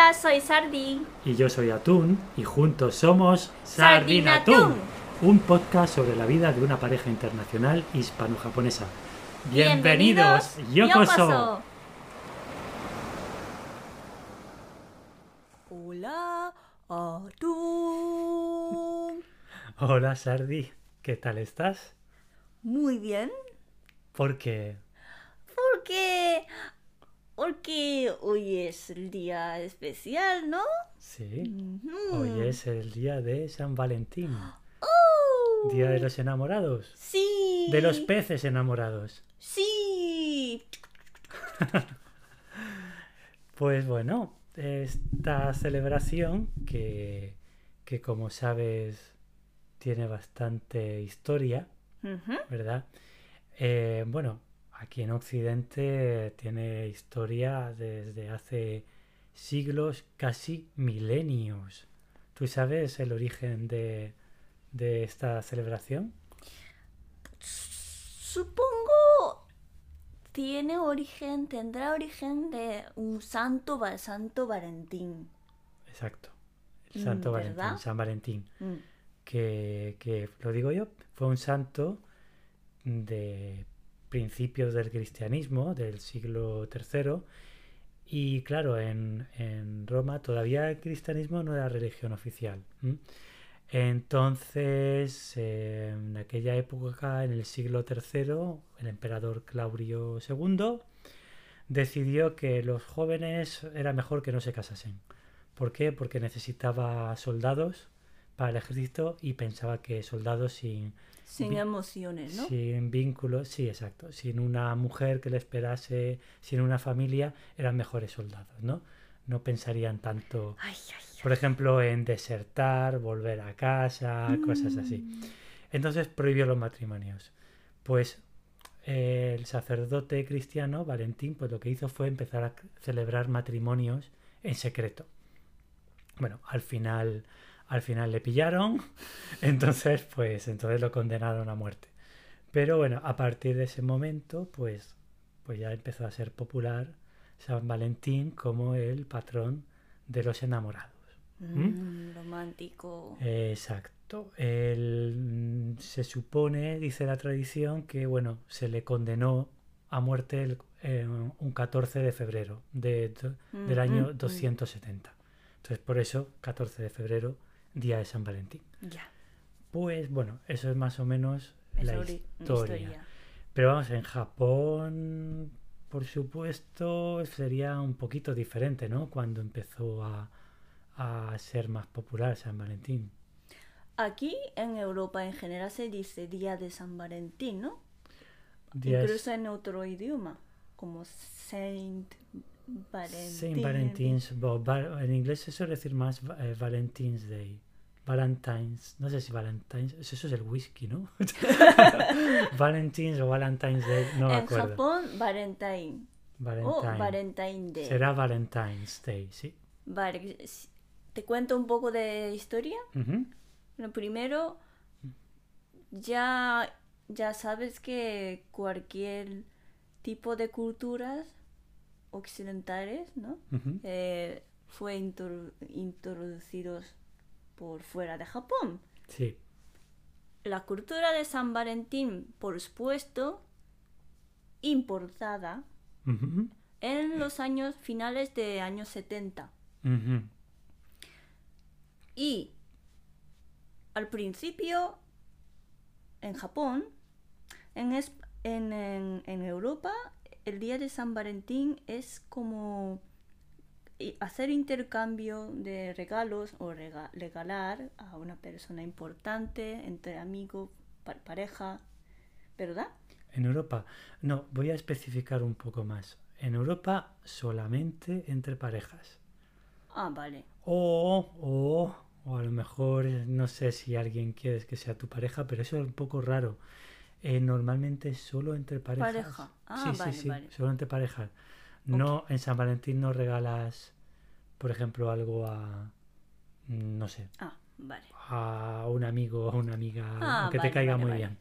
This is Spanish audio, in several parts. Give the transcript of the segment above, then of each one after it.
Hola, soy Sardi. Y yo soy Atún y juntos somos Sardinatún, un podcast sobre la vida de una pareja internacional hispano-japonesa. Bienvenidos, Yokoso. Hola, Atún. Hola Sardi, ¿qué tal estás? Muy bien. Porque Porque. Porque hoy es el día especial, ¿no? sí, hoy es el día de San Valentín, ¡Oh! día de los enamorados, Sí. de los peces enamorados. Sí. Pues bueno, esta celebración que, que como sabes tiene bastante historia. ¿verdad? Eh, bueno, aquí en Occidente tiene historia desde hace siglos, casi milenios. ¿Tú sabes el origen de, de esta celebración? Supongo tiene origen, tendrá origen de un santo, Santo Valentín. Exacto. El Mm, Santo ¿verdad? Valentín, San Valentín. Mm. que, que, lo digo yo, fue un santo de principios del cristianismo, del siglo III, y claro, en, Roma todavía el cristianismo no era religión oficial. Entonces, eh, en aquella época, en el siglo III, el emperador Claudio II decidió que los jóvenes era mejor que no se casasen. ¿Por qué? Porque necesitaba soldados para el ejército y pensaba que soldados sin, Sin emociones, ¿no? sin vínculos, sí, exacto, sin una mujer que le esperase, sin una familia, eran mejores soldados, ¿no? No pensarían tanto, Ay, ay, por ejemplo, en desertar, volver a casa, cosas así. Mm. Entonces prohibió los matrimonios. Pues eh, el sacerdote cristiano, Valentín, pues lo que hizo fue empezar a celebrar matrimonios en secreto. Bueno, al final, al final le pillaron, entonces, pues, entonces lo condenaron a muerte. Pero bueno, a partir de ese momento, pues, pues ya empezó a ser popular San Valentín como el patrón de los enamorados. Mm, romántico. Exacto. El- mm, se supone, dice la tradición, que bueno, se le condenó a muerte el- eh, un 14 de febrero de- del Mm, año mm, mm. 270. Entonces, por eso, 14 de febrero, día de San Valentín. Ya. Pues bueno, eso es más o menos Es la ori- historia. Pero vamos, en Japón, por supuesto, sería un poquito diferente, ¿no? Cuando empezó a, a ser más popular San Valentín. Aquí en Europa en general se dice Día de San Valentín, ¿no? Días- Incluso en otro idioma, como Saint Valentín. Saint Valentine's, va- en inglés se suele decir más eh, Valentine's Day. Valentine's, no sé si Valentine's, eso es el whisky, ¿no? Valentine's o Valentine's Day, no me en acuerdo. Japón, Valentine. O Valentine. Valentine Day. Será Valentine's Day, sí. Vale, te cuento un poco de historia. Ujú. Lo primero, ya, ya sabes que cualquier tipo de culturas occidentales, ¿no? Eh, fue introdu- introducidos por fuera de Japón. Sí. La cultura de San Valentín, por supuesto, importada en los años finales de años 70. Ujú. Y al principio, en Japón, en, es- en, en- en Europa, el día de San Valentín es como i- hacer intercambio de regalos o rega- regalar a una persona importante entre amigos, pa- pareja, ¿verdad? En Europa, no, voy a especificar un poco más. En Europa solamente entre parejas. Ah, vale. O, o, o a lo mejor no sé si alguien quieres que sea tu pareja, pero eso es un poco raro. Eh, normalmente solo entre parejas. Pareja. Ah, sí, vale, sí, sí, vale. solo entre parejas. No, en San Valentín no regalas, por ejemplo, algo a, mm, no sé, Ah, vale. a un amigo o a una amiga Ah, que vale, te caiga muy bien.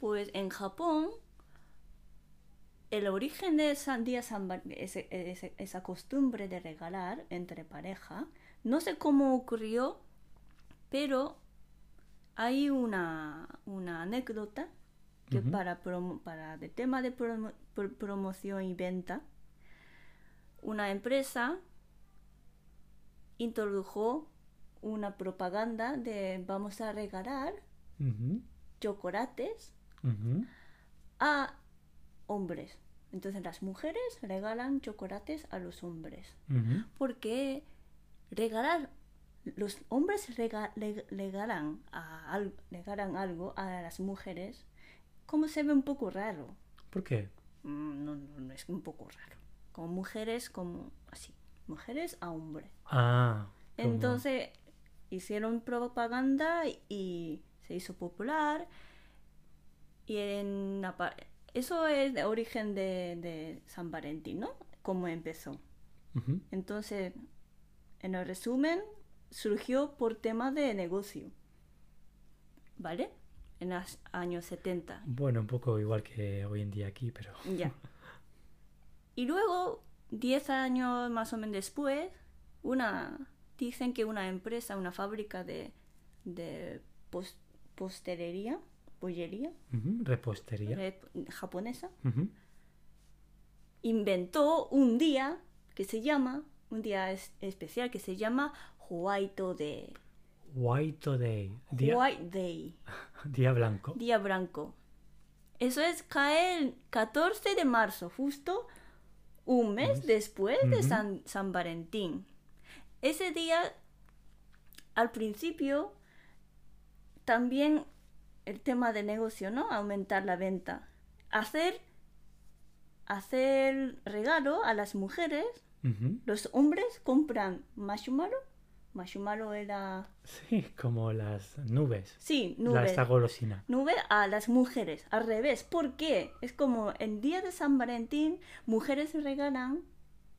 Pues en Japón el origen de esa, día San ese- ese- esa costumbre de regalar entre pareja, no sé cómo ocurrió, pero hay una, una anécdota que para, promo- para el tema de promo- pro- promoción y venta, una empresa introdujo una propaganda de vamos a regalar chocolates a hombres. Entonces las mujeres regalan chocolates a los hombres. Porque regalar, los hombres rega- le- regalan, a, al- regalan algo a las mujeres, como se ve un poco raro. ¿Por qué? Mm, No, no, no es un poco raro. Como mujeres, como así. Mujeres a hombre. Ah. Entonces hicieron propaganda y se hizo popular. Y en eso es de origen de, de San Valentín, ¿no? Cómo empezó. Entonces, en el resumen, surgió por tema de negocio. ¿Vale? En los años 70. Bueno, un poco igual que hoy en día aquí, pero... Ya. Y luego, 10 años más o menos después, una dicen que una empresa, una fábrica de, de pos- postelería, pollería Repostería. eh, japonesa, inventó un día que se llama, un día es- especial que se llama White Day. White Day. Día, White Day. día blanco. Día blanco. Eso es cae el 14 de marzo, justo un mes después de. San, San Valentín. Ese día, al principio, también el tema de negocio, ¿no? Aumentar la venta. Hacer, hacer regalo a las mujeres. Los hombres compran marshmallow. Marshmallow era... Sí, como las nubes. Sí, nubes. esta golosina. nube a las mujeres, al revés. ¿Por qué? Es como el día de San Valentín, mujeres regalan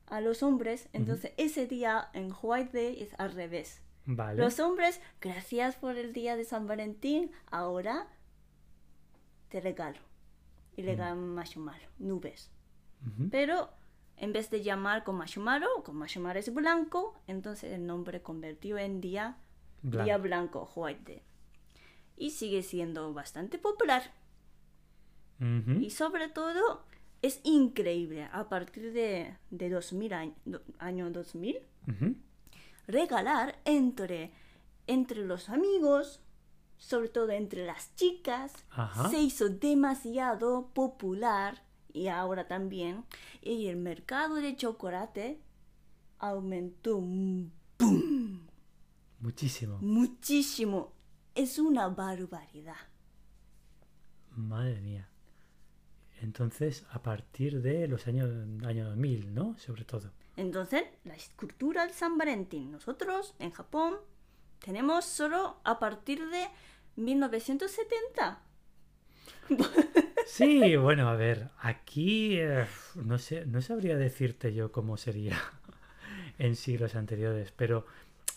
a los hombres, entonces ese día en White Day es al revés. Vale. Los hombres, gracias por el día de San Valentín, ahora te regalo. Y regalan marshmallow, nubes. Ujú. Pero en vez de llamar con marshmallow, con marshmallow es blanco, entonces el nombre convirtió en día Blanco. Día Blanco, White Day. Y sigue siendo bastante popular. Y sobre todo es increíble a partir de, de 2000 año, año 2000 Ujú. regalar entre, entre los amigos, sobre todo entre las chicas, Ajá. se hizo demasiado popular y ahora también. Y el mercado de chocolate aumentó ¡pum! Muchísimo. muchísimo. Es una barbaridad. Madre mía. Entonces, a partir de los años año 2000, ¿no? Sobre todo. Entonces, la escultura de San Valentín, nosotros en Japón tenemos solo a partir de 1970. Sí, bueno, a ver, aquí eh, no sé, no sabría decirte yo cómo sería en siglos anteriores, pero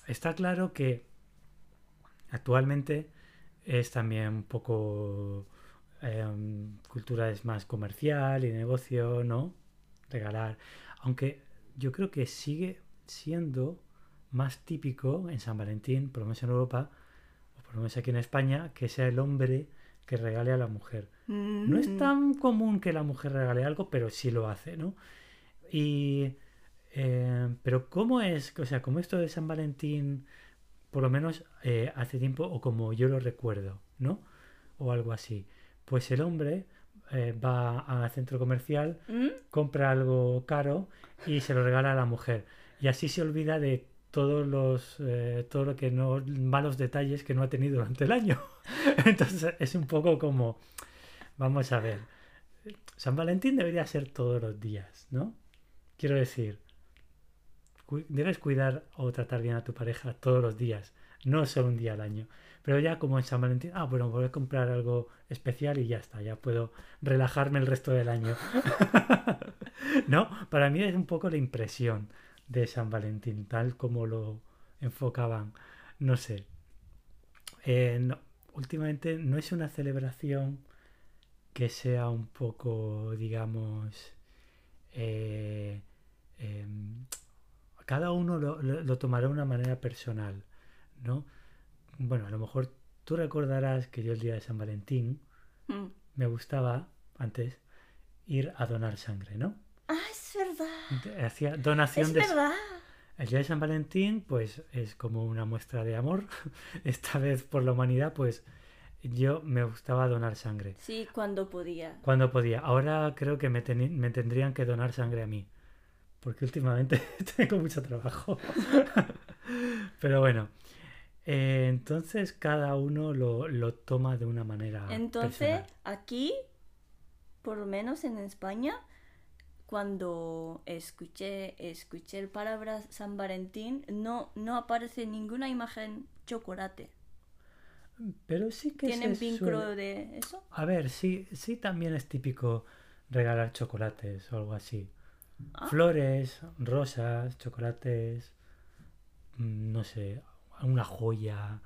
está claro que actualmente es también un poco em, cultura es más comercial y negocio, ¿no? Regalar, aunque yo creo que sigue siendo más típico en San Valentín, por lo menos en Europa, o por lo menos aquí en España, que sea el hombre que regale a la mujer. No es Mm. tan común que la mujer regale algo, pero sí lo hace, ¿no? Y. eh, pero, ¿cómo es? O sea, como esto de San Valentín, por lo menos eh, hace tiempo, o como yo lo recuerdo, ¿no? O algo así. Pues el hombre eh, va al centro comercial, ¿Mm? compra algo caro y se lo regala a la mujer. Y así se olvida de todos los eh, todo lo que no malos detalles que no ha tenido durante el año. Entonces es un poco como vamos a ver. San Valentín debería ser todos los días, ¿no? Quiero decir, debes cuidar o tratar bien a tu pareja todos los días, no solo un día al año. Pero ya como en San Valentín, ah, bueno, voy a comprar algo especial y ya está, ya puedo relajarme el resto del año. ¿No? Para mí es un poco la impresión de San Valentín, tal como lo enfocaban. No sé. Eh, no, últimamente no es una celebración que sea un poco, digamos, eh, em, cada uno lo, lo- lo tomará de una manera personal, ¿no? Bueno, a lo mejor tú recordarás que yo el día de San Valentín Mm. me gustaba antes ir a donar sangre, ¿no? Verdad. Hacía donación Es de verdad. el día de San Valentín, pues es como una muestra de amor. Esta vez por la humanidad, pues yo me gustaba donar sangre. Sí, cuando podía. Cuando podía. Ahora creo que me, teni- me tendrían que donar sangre a mí. Porque últimamente tengo mucho trabajo. Pero bueno. eh, entonces cada uno lo, lo toma de una manera. Entonces, personal. aquí, por lo menos en España, cuando escuché, escuché el palabra San Valentín, no, no aparece ninguna imagen chocolate. Pero sí que ¿Tienen vínculo suele- de eso? A ver, sí, sí también es típico regalar chocolates o algo así. Ah. Flores, rosas, chocolates, mm, no sé, una joya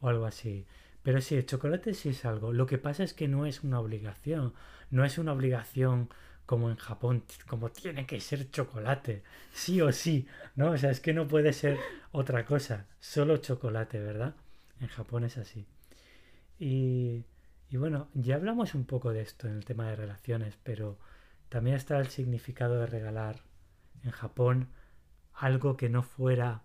o algo así. Pero sí, el chocolate sí es algo. Lo que pasa es que no es una obligación. No es una obligación como en Japón, como tiene que ser chocolate, sí o sí, ¿no? O sea, es que no puede ser otra cosa, solo chocolate, ¿verdad? En Japón es así. Y, y bueno, ya hablamos un poco de esto en el tema de relaciones, pero también está el significado de regalar en Japón algo que no fuera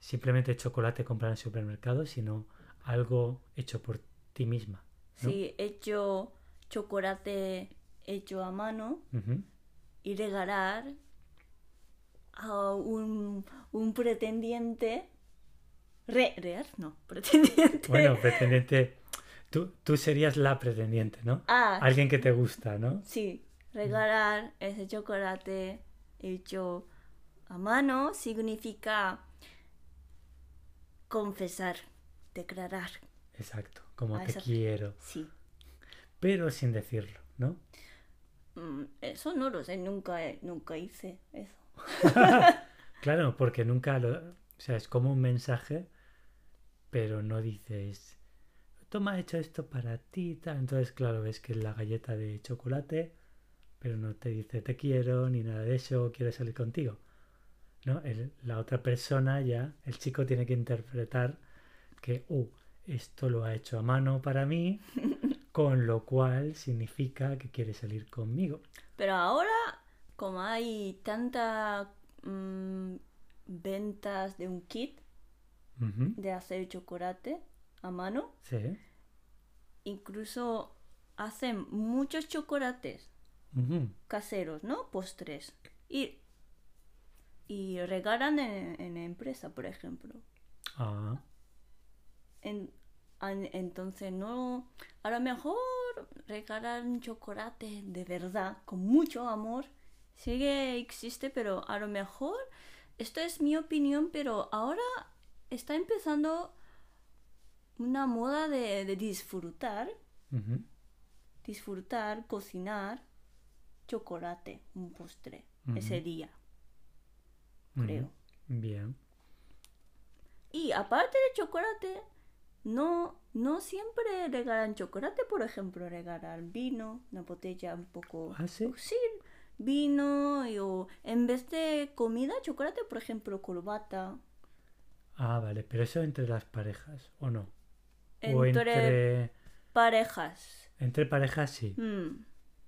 simplemente chocolate comprado en el supermercado, sino algo hecho por ti misma. Sí, hecho chocolate hecho a mano y regalar a un, un pretendiente. Re, real, no, pretendiente. Bueno, pretendiente, tú, tú serías la pretendiente, ¿no? ah, Alguien que te gusta, ¿no? sí, regalar ese chocolate hecho a mano significa confesar, declarar. Exacto, como Ah, te quiero, Sí. pero sin decirlo, ¿no? Mm, Eso no lo sé, nunca, nunca hice eso. Claro, porque nunca lo... O sea, es como un mensaje, pero no dices, toma, he hecho esto para ti, tal. Entonces, claro, ves que es la galleta de chocolate, pero no te dice te quiero, ni nada de eso, quiero salir contigo. ¿No? El- la otra persona ya, el chico tiene que interpretar que, uh, esto lo ha hecho a mano para mí, con lo cual significa que quiere salir conmigo. Pero ahora, como hay tantas mm, ventas de un kit de hacer chocolate a mano, Sí. incluso hacen muchos chocolates caseros, ¿no? Postres. Y, y regalan en, en empresa, por ejemplo. Ah, En- entonces, no. A lo mejor regalar un chocolate de verdad, con mucho amor, sigue existe, pero a lo mejor, esto es mi opinión, pero ahora está empezando una moda de, de disfrutar, disfrutar, cocinar chocolate, un postre, ese día, creo. Bien. Y aparte de chocolate, no, no siempre regalan chocolate, por ejemplo, regalan vino, una botella un poco... ¿Ah, sí? Sí, vino, y, o en vez de comida, chocolate, por ejemplo, corbata. Ah, vale, pero eso entre las parejas, ¿o no? o Entre entre, parejas. entre parejas sí, Mm,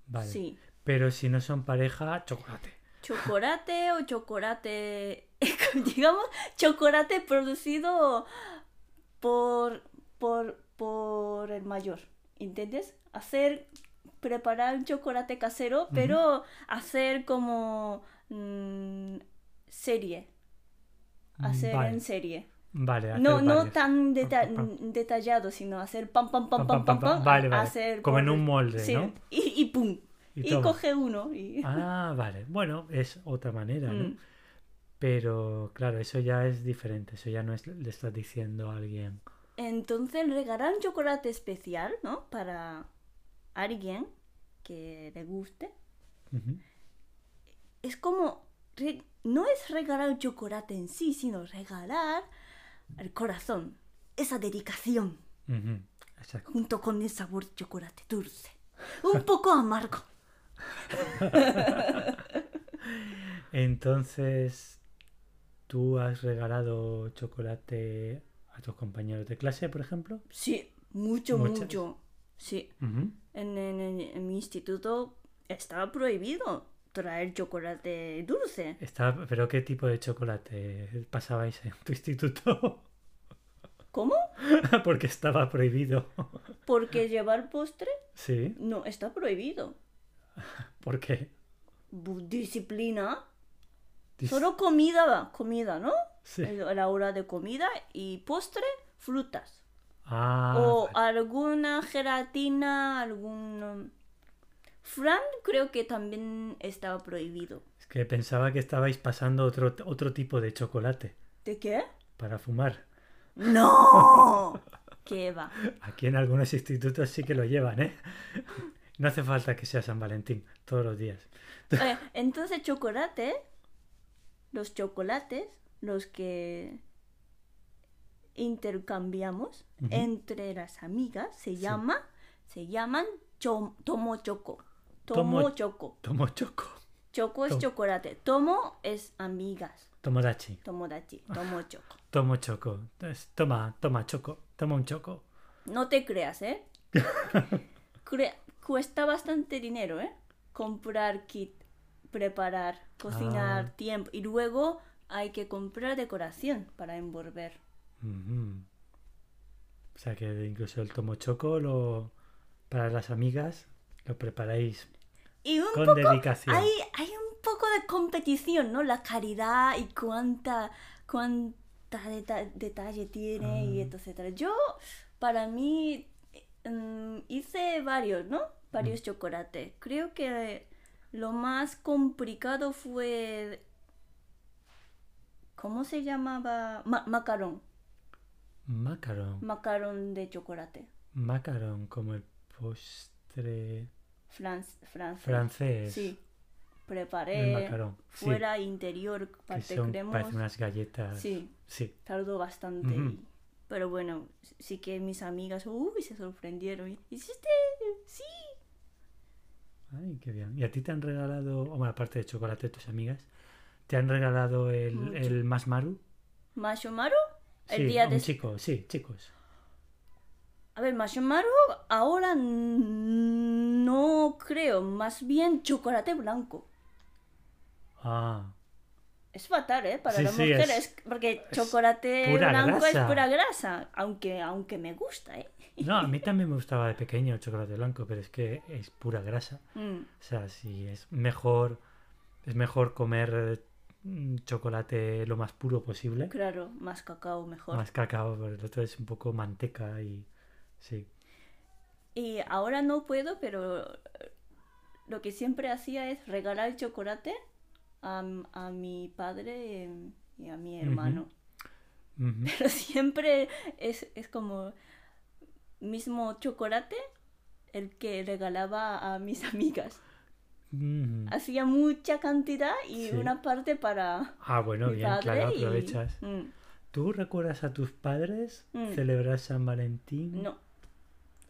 vale. Sí. Pero si no son pareja, chocolate. Chocolate o chocolate, digamos, chocolate producido por, por, por el mayor, ¿entiendes? Hacer, preparar un chocolate casero, pero hacer como mm, serie, hacer vale, en serie. Vale, hacer No, no tan deta- Pam, pam, detallado, sino hacer pam, pam, pam, pam, Pam, pam, vale, vale. hacer Como en un molde, sí, ¿no? Y, y pum, Y coge uno y... Ah, vale. Bueno, es otra manera, ¿no? Mm. Pero claro, eso ya es diferente. Eso ya no es le estás diciendo a alguien. Entonces regalar un chocolate especial, ¿no? Para alguien que le guste. Es como, no es regalar un chocolate en sí, sino regalar el corazón, esa dedicación, junto con el sabor de chocolate dulce. Un poco amargo. Entonces, ¿tú has regalado chocolate a tus compañeros de clase, por ejemplo? Sí, mucho, Muchas. mucho. Sí. En, en- en- en mi instituto estaba prohibido traer chocolate dulce. Estaba- ¿Pero qué tipo de chocolate pasabais en tu instituto? ¿Cómo? Porque estaba prohibido. Porque llevar postre Sí, no está prohibido. ¿por qué? Disciplina. Dis- Solo comida, comida, ¿no? Sí. El- A la hora de comida y postre, frutas. Ah, o vale. alguna gelatina, algún... um, Fran creo que también estaba prohibido. es que pensaba que estabais pasando otro, otro tipo de chocolate ¿De qué? para fumar. ¡No! ¿Qué va? Aquí en algunos institutos sí que lo llevan, ¿eh? No hace falta que sea San Valentín todos los días. Eh, entonces, chocolate, los chocolates, los que intercambiamos entre las amigas, se llama, se llaman cho- tomo choco. Tomo- choco. Tomo choco. Choco es Tom- chocolate. Tomo es amigas. Tomodachi. Tomodachi. Tomo choco. Tomo choco. Toma, toma choco. Toma un choco. No te creas, ¿eh? Cre- cuesta bastante dinero, ¿eh? Comprar kit, preparar, cocinar, Ah. tiempo. Y luego hay que comprar decoración para envolver. O sea que incluso el tomo choco lo, para las amigas lo preparáis Y un con poco, dedicación. hay, hay un poco de competición, ¿no? La caridad y cuánta, cuánta deta- detalle tiene y Ah. etcétera. Yo, para mí, mm, hice varios, ¿no? Varios chocolates. Creo que lo más complicado fue... ¿Cómo se llamaba? Ma- macarón. Macaron. Macarón de chocolate. Macaron como el postre Franc- francés. francés. Sí. El Preparé macarón. Sí, fuera, interior, que parte son, cremosa. parecen unas galletas. Sí, Sí. tardó bastante. Y- Pero bueno, sí que mis amigas, uy, se sorprendieron. ¿Hiciste? Sí. Ay, qué bien. ¿Y a ti te han regalado, o bueno, aparte de chocolate, tus amigas, te han regalado el, el Masmaru? ¿Mashomaru? El Sí, día un de... chico, sí, chicos. A ver, Mashomaru ahora no creo, más bien chocolate blanco. Ah, Es fatal, ¿eh? Para Sí, las sí, mujeres, es- porque chocolate blanco grasa. es pura grasa, aunque, aunque me gusta, ¿eh? no, a mí también me gustaba de pequeño el chocolate blanco, pero es que es pura grasa. Mm, O sea, sí, es mejor, es mejor comer chocolate lo más puro posible. claro, más cacao mejor. Más cacao, pero el otro es un poco manteca y sí. Y ahora no puedo, pero lo que siempre hacía es regalar chocolate a, a mi padre y a mi hermano. Pero siempre es, es como mismo chocolate el que regalaba a mis amigas. Mm. Hacía mucha cantidad y Sí. una parte para Ah, bueno, mi bien, padre claro, y- aprovechas. Mm, ¿Tú recuerdas a tus padres Mm. celebrar San Valentín? no,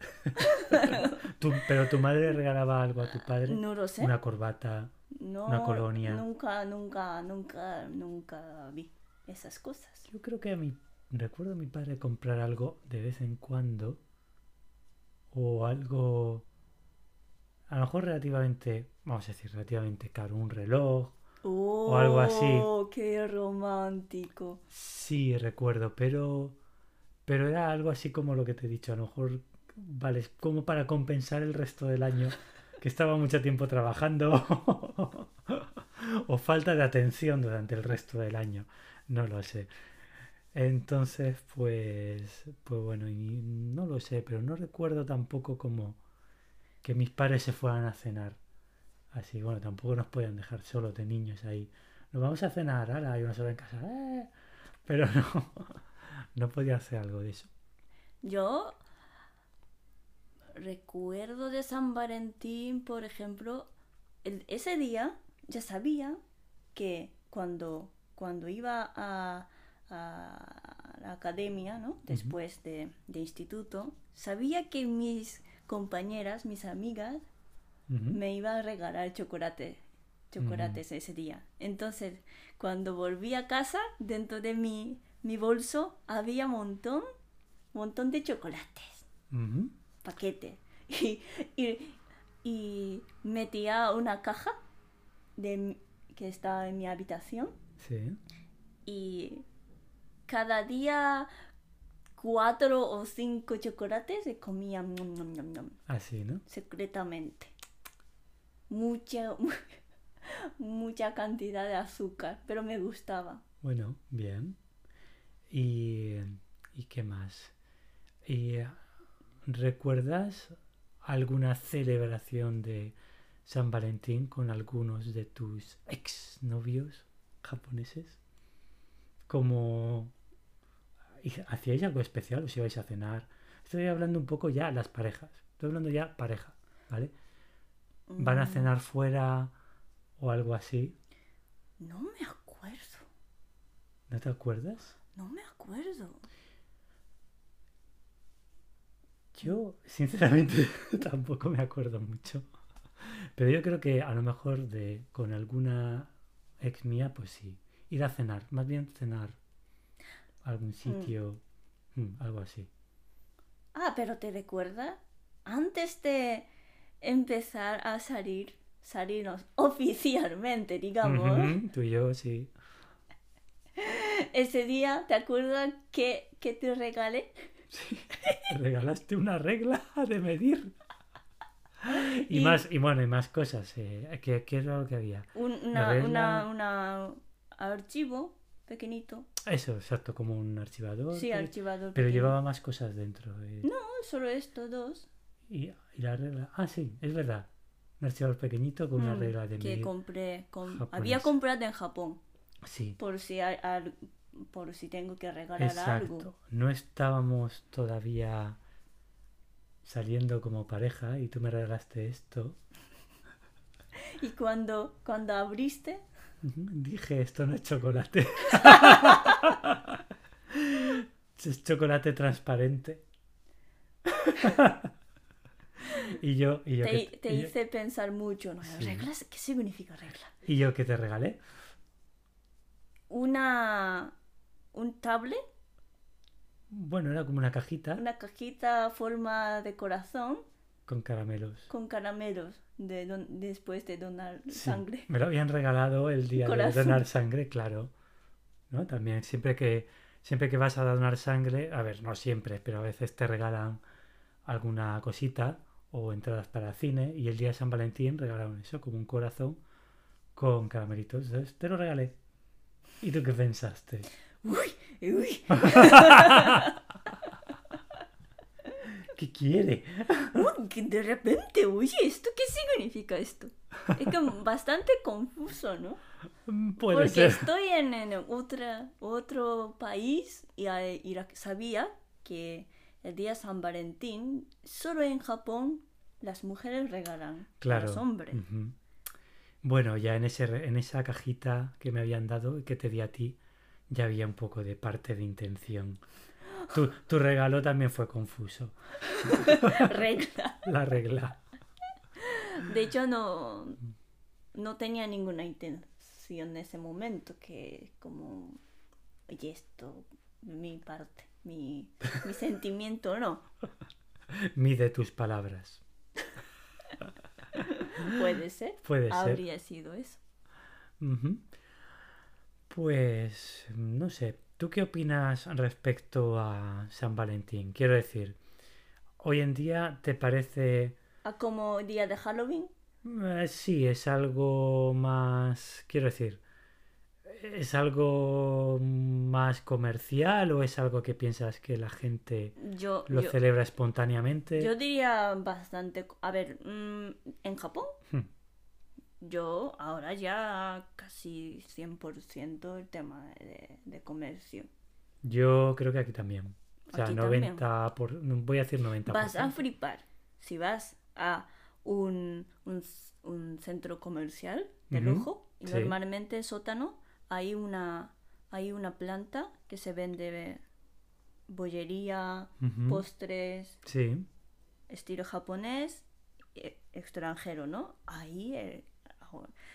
Tú- pero tu madre regalaba algo a tu padre. no lo sé. Una corbata. No, una colonia. Nunca, nunca, nunca, nunca vi esas cosas. Yo creo que a mi recuerdo a mi padre comprar algo de vez en cuando o algo a lo mejor relativamente, vamos a decir, relativamente caro, un reloj. Oh, algo así. qué romántico. Sí, recuerdo, pero pero era algo así como lo que te he dicho, a lo mejor vale, como para compensar el resto del año que estaba mucho tiempo trabajando o falta de atención durante el resto del año, no lo sé. Entonces, pues, pues bueno, y no lo sé, pero no recuerdo tampoco como que mis padres se fueran a cenar. Así, bueno, tampoco nos podían dejar solos de niños ahí. Nos vamos a cenar, ahora hay una sola en casa. ¡eh! Pero no, no podía hacer algo de eso. Yo recuerdo de San Valentín, por ejemplo, el- ese día ya sabía que cuando, cuando iba a, a la academia, ¿no? Después de, de instituto, sabía que mis compañeras, mis amigas, Me iba a regalar chocolate, chocolates ese día. Entonces, cuando volví a casa, dentro de mi, mi bolso había un montón, montón de chocolates, Ujú. paquetes. Y, y, y metía una caja de, que está en mi habitación Sí. y cada día cuatro o cinco chocolates se comía nom, nom, nom, nom, Así, ¿no? secretamente. Mucha, mucha cantidad de azúcar, pero me gustaba. Bueno, bien. ¿Y, ¿y qué más? ¿Y eh, recuerdas alguna celebración de San Valentín con algunos de tus ex novios japoneses? Como ¿y ¿hacíais algo especial? ¿Os ibais a cenar? Estoy hablando un poco ya las parejas. Estoy hablando ya pareja, ¿vale? ¿Van a Mm, cenar fuera o algo así? No me acuerdo, ¿No te acuerdas? no me acuerdo. Yo, sinceramente, tampoco me acuerdo mucho. Pero yo creo que a lo mejor de con alguna ex mía, pues sí. Ir a cenar, más bien cenar a algún sitio, mm, algo así. Ah, pero ¿te recuerdas? Antes de empezar a salir, salirnos oficialmente, digamos, Ujú, Tú y yo, sí. ese día, ¿te acuerdas que, que te regalé? Te regalaste una regla de medir. Y, Y- más, y bueno, y más cosas. Eh. ¿Qué, qué era lo que había? Un- una, regla- una, una archivo pequeñito. Eso, exacto, como un archivador. Sí, archivador. Pero pequeño. llevaba más cosas dentro. eh. No, solo esto, dos. Y, y la regla. Ah, sí, es verdad. Un archivador pequeñito con una Mm, regla de que compré. Había comprado en Japón. Sí, Por si, hay al- por si tengo que regalar algo. exacto. No estábamos todavía saliendo como pareja y tú me regalaste esto. Y cuando, cuando abriste, Dije, esto no es chocolate. es chocolate transparente. Y yo, y yo, te, que, te y yo- hice pensar mucho. ¿no? Sí. ¿Reglas? ¿Qué significa regla? y yo que te regalé. Una. Un tablet, Bueno, era como una cajita una cajita forma de corazón con caramelos. con caramelos de don- después de donar Sí, sangre. Me lo habían regalado el día de donar sangre, claro. ¿No? También siempre que siempre que vas a donar sangre, a ver, no siempre, pero a veces te regalan alguna cosita o entradas para cine y el día de San Valentín regalaron eso, como un corazón con caramelitos. Entonces, te lo regalé. ¿Y tú qué pensaste? Uy, uy, ¿Qué quiere? uy, que de repente, oye, ¿esto qué significa esto? Es que bastante confuso, ¿no? Mm, Puede Porque ser. estoy en, en otra, otro país y, a- y la- sabía que el día San Valentín, solo en Japón, las mujeres regalan Claro. a los hombres. Bueno, ya en, ese, en esa cajita que me habían dado y que te di a ti, ya había un poco de parte de intención. Tu, tu regalo también fue confuso. Regla. La regla. De hecho, no, no tenía ninguna intención en ese momento, que como, oye, esto, mi parte, mi, mi sentimiento, no. Mide tus palabras. Puede ser. Puede ser. Habría sido eso. Pues, no sé, ¿tú qué opinas respecto a San Valentín? Quiero decir, hoy en día te parece... ¿A como día de Halloween? Eh, sí, es algo más, quiero decir, ¿es algo más comercial o es algo que piensas que la gente Yo, lo yo, celebra espontáneamente? yo diría bastante. A ver, mm, en Japón, Hmm. yo ahora ya casi 100% el tema de, de comercio. Yo creo que aquí también. O sea, Aquí 90 por, voy a decir 90%. Vas a flipar si vas a un, un, un centro comercial de lujo y sí. normalmente en sótano hay una, hay una planta que se vende bollería, postres, Sí, estilo japonés, eh, extranjero, ¿no? Ahí, eh,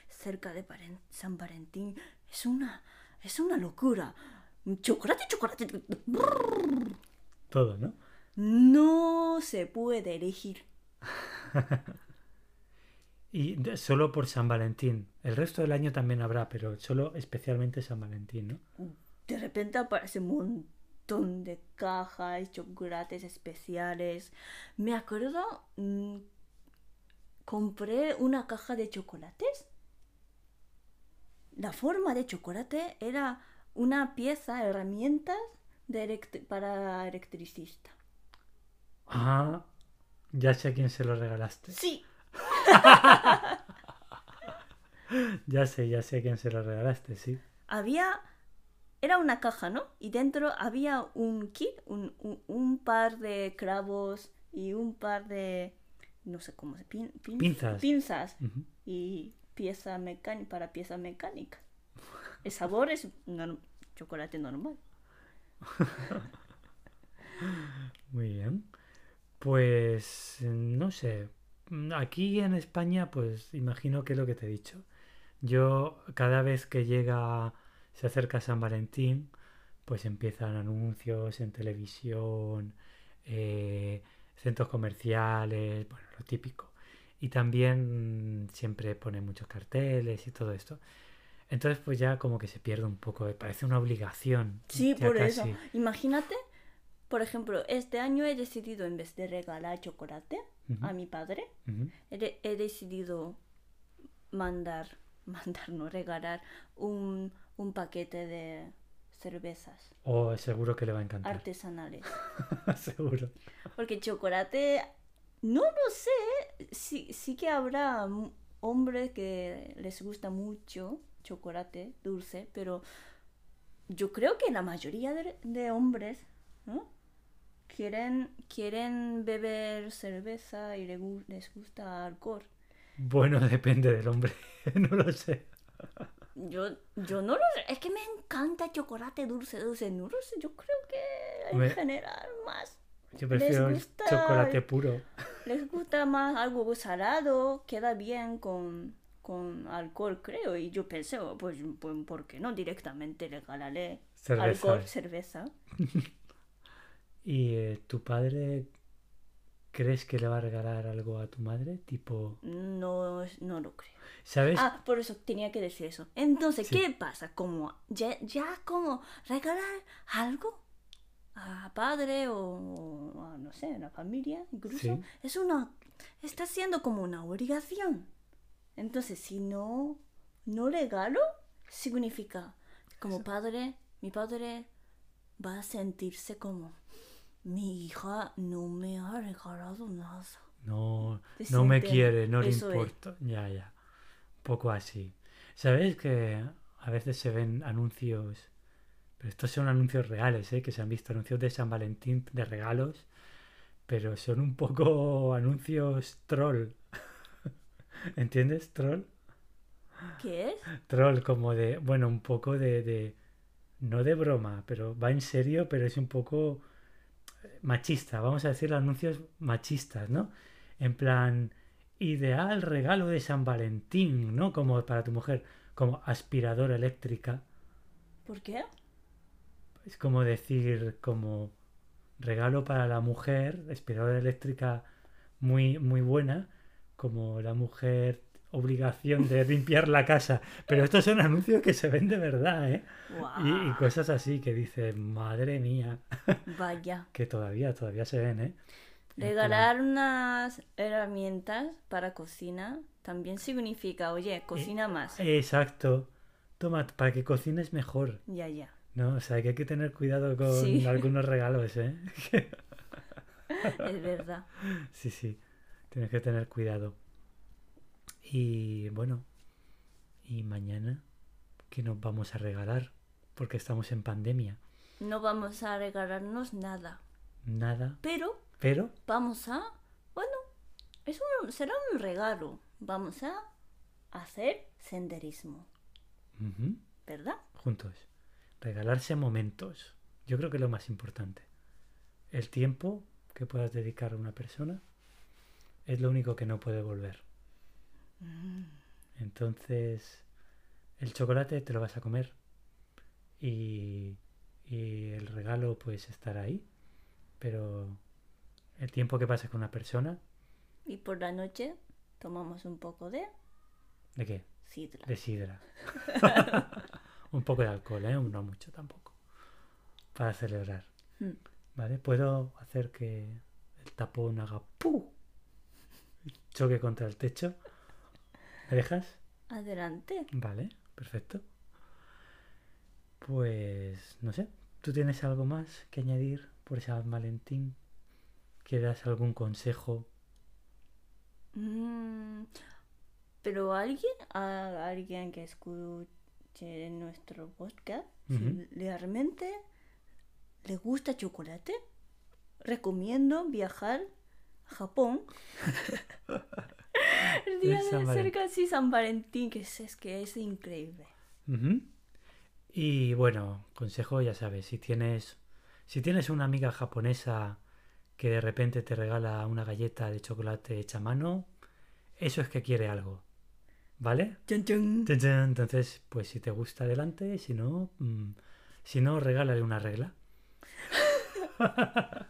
cerca de Paren- San Valentín, es una, es una locura. Chocolate, chocolate. Todo, ¿no? No se puede elegir. Y solo por San Valentín. El resto del año también habrá, pero solo especialmente San Valentín, ¿no? De repente aparece un montón de cajas, chocolates especiales. Me acuerdo, mm, compré una caja de chocolates. La forma de chocolate era una pieza, herramientas de para electricista. Ah, ya sé a quién se lo regalaste. Sí, Ya sé, ya sé a quién se lo regalaste, sí. había... Era una caja, ¿no? Y dentro había un kit, un, un- un par de clavos y un par de... No sé cómo se... pin- pin- Pinzas. Pinzas. Y pieza mecánica para pieza mecánica. El sabor es chocolate normal. Muy bien. Pues no sé. Aquí en España, pues imagino que es lo que te he dicho. Yo cada vez que llega, se acerca San Valentín, pues empiezan anuncios en televisión, eh, centros comerciales, bueno, lo típico. Y también mm, siempre pone muchos carteles y todo esto. Entonces, pues ya como que se pierde un poco, parece una obligación. Sí, por eso. Imagínate, por ejemplo, este año he decidido, en vez de regalar chocolate A mi padre, he, he decidido mandar, mandar, no regalar, un, un paquete de cervezas Oh, seguro que le va a encantar. artesanales. Seguro. Porque chocolate, no lo sé, sí, sí que habrá hombres que les gusta mucho chocolate dulce, pero yo creo que la mayoría de, de hombres ¿no? Quieren, quieren beber cerveza y les gusta alcohol. Bueno, depende del hombre. no lo sé. Yo, yo no lo sé, es que me encanta chocolate dulce, dulce, no lo sé, yo creo que en Me- general más Yo prefiero el gusta chocolate puro. Les gusta más algo salado, queda bien con, con alcohol, creo. Y yo pensé, oh, pues, pues, ¿por qué no directamente regalarle Cerveza. alcohol, cerveza? ¿Y eh, tu padre crees que le va a regalar algo a tu madre? Tipo, No, no lo creo. ¿sabes? Ah, por eso tenía que decir eso. Entonces, Sí. ¿qué pasa? Como ya, ya como regalar algo a padre o, o a, no sé, a la familia, incluso, Sí. es una, está siendo como una obligación. Entonces, si no, no regalo, significa como padre, mi padre va a sentirse como mi hija no me ha regalado nada. No, Te no me quiere, no le es. importa. Ya, ya. Un poco así. ¿Sabes que a veces se ven anuncios, pero estos son anuncios reales, ¿eh? que se han visto anuncios de San Valentín de regalos, pero son un poco anuncios troll. ¿Entiendes? Troll. ¿Qué es? Troll, como de, bueno, un poco de, de, no de broma, pero va en serio, pero es un poco eh, machista, vamos a decir anuncios machistas, ¿no? En plan, ideal regalo de San Valentín, ¿no? Como para tu mujer, como aspiradora eléctrica, ¿Por qué? es como decir, como regalo para la mujer, aspiradora eléctrica muy, muy buena, como la mujer obligación de limpiar la casa. Pero estos son anuncios que se ven de verdad, ¿eh? Y, cosas así que dices, madre mía, Vaya. que todavía, todavía se ven, ¿eh? Regalar unas herramientas para cocina también significa, oye, cocina más. Exacto. Toma, para que cocines mejor, Ya, ya. ¿no? O sea, que hay que tener cuidado con Sí. algunos regalos, ¿eh? Es verdad. Sí, sí, tienes que tener cuidado. Y bueno, y mañana, ¿qué nos vamos a regalar? Porque estamos en pandemia. No vamos a regalarnos nada. Nada, Pero pero vamos a, bueno, es un, será un regalo. Vamos a hacer senderismo, ¿verdad? juntos. Regalarse momentos. Yo creo que es lo más importante. El tiempo que puedas dedicar a una persona, es lo único que no puede volver. Mm. Entonces, el chocolate te lo vas a comer y, y el regalo pues estará ahí. Pero el tiempo que pases con una persona, Y por la noche tomamos un poco de ¿de qué? sidra. De sidra. Un poco de alcohol, ¿eh? No mucho tampoco. Para celebrar. Mm. ¿Vale? Puedo hacer que el tapón haga ¡pu! Choque contra el techo. ¿Me dejas? Adelante. Vale, perfecto. Pues no sé. ¿Tú tienes algo más que añadir por San Valentín? ¿Quieres algún consejo? Mm, Pero alguien, a alguien que escuche nuestro podcast, si realmente le gusta chocolate, recomiendo viajar a Japón. El día De cerca así San Valentín, que es, es que es increíble. Y bueno, consejo, ya sabes, si tienes, si tienes una amiga japonesa que de repente te regala una galleta de chocolate hecha a mano, eso es que quiere algo. ¿Vale? Chun, chun. Tun. Entonces, pues si te gusta, adelante. Si no, mm, si no, regálale una regla.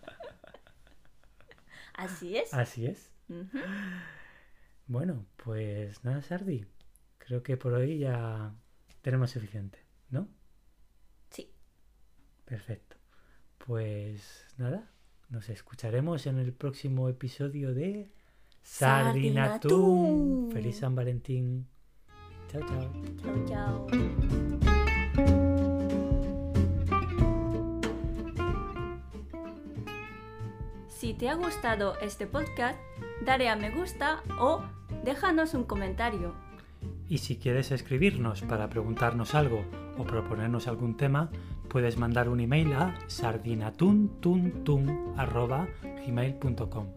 Así es. Así es. Bueno, pues nada, Sardi. Creo que por hoy ya tenemos suficiente, ¿no? Sí. Perfecto. Pues nada, nos escucharemos en el próximo episodio de. Sardinatún. Feliz San Valentín. Chao, chao. Chao, chao. Si te ha gustado este podcast, dale a me gusta o déjanos un comentario. Y si quieres escribirnos para preguntarnos algo o proponernos algún tema, puedes mandar un email a sardinatuntun@gmail.com.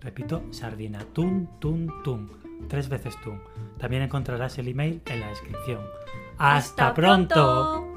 Repito, sardinatuntun, tres veces tun. También encontrarás el email en la descripción. ¡Hasta, pronto!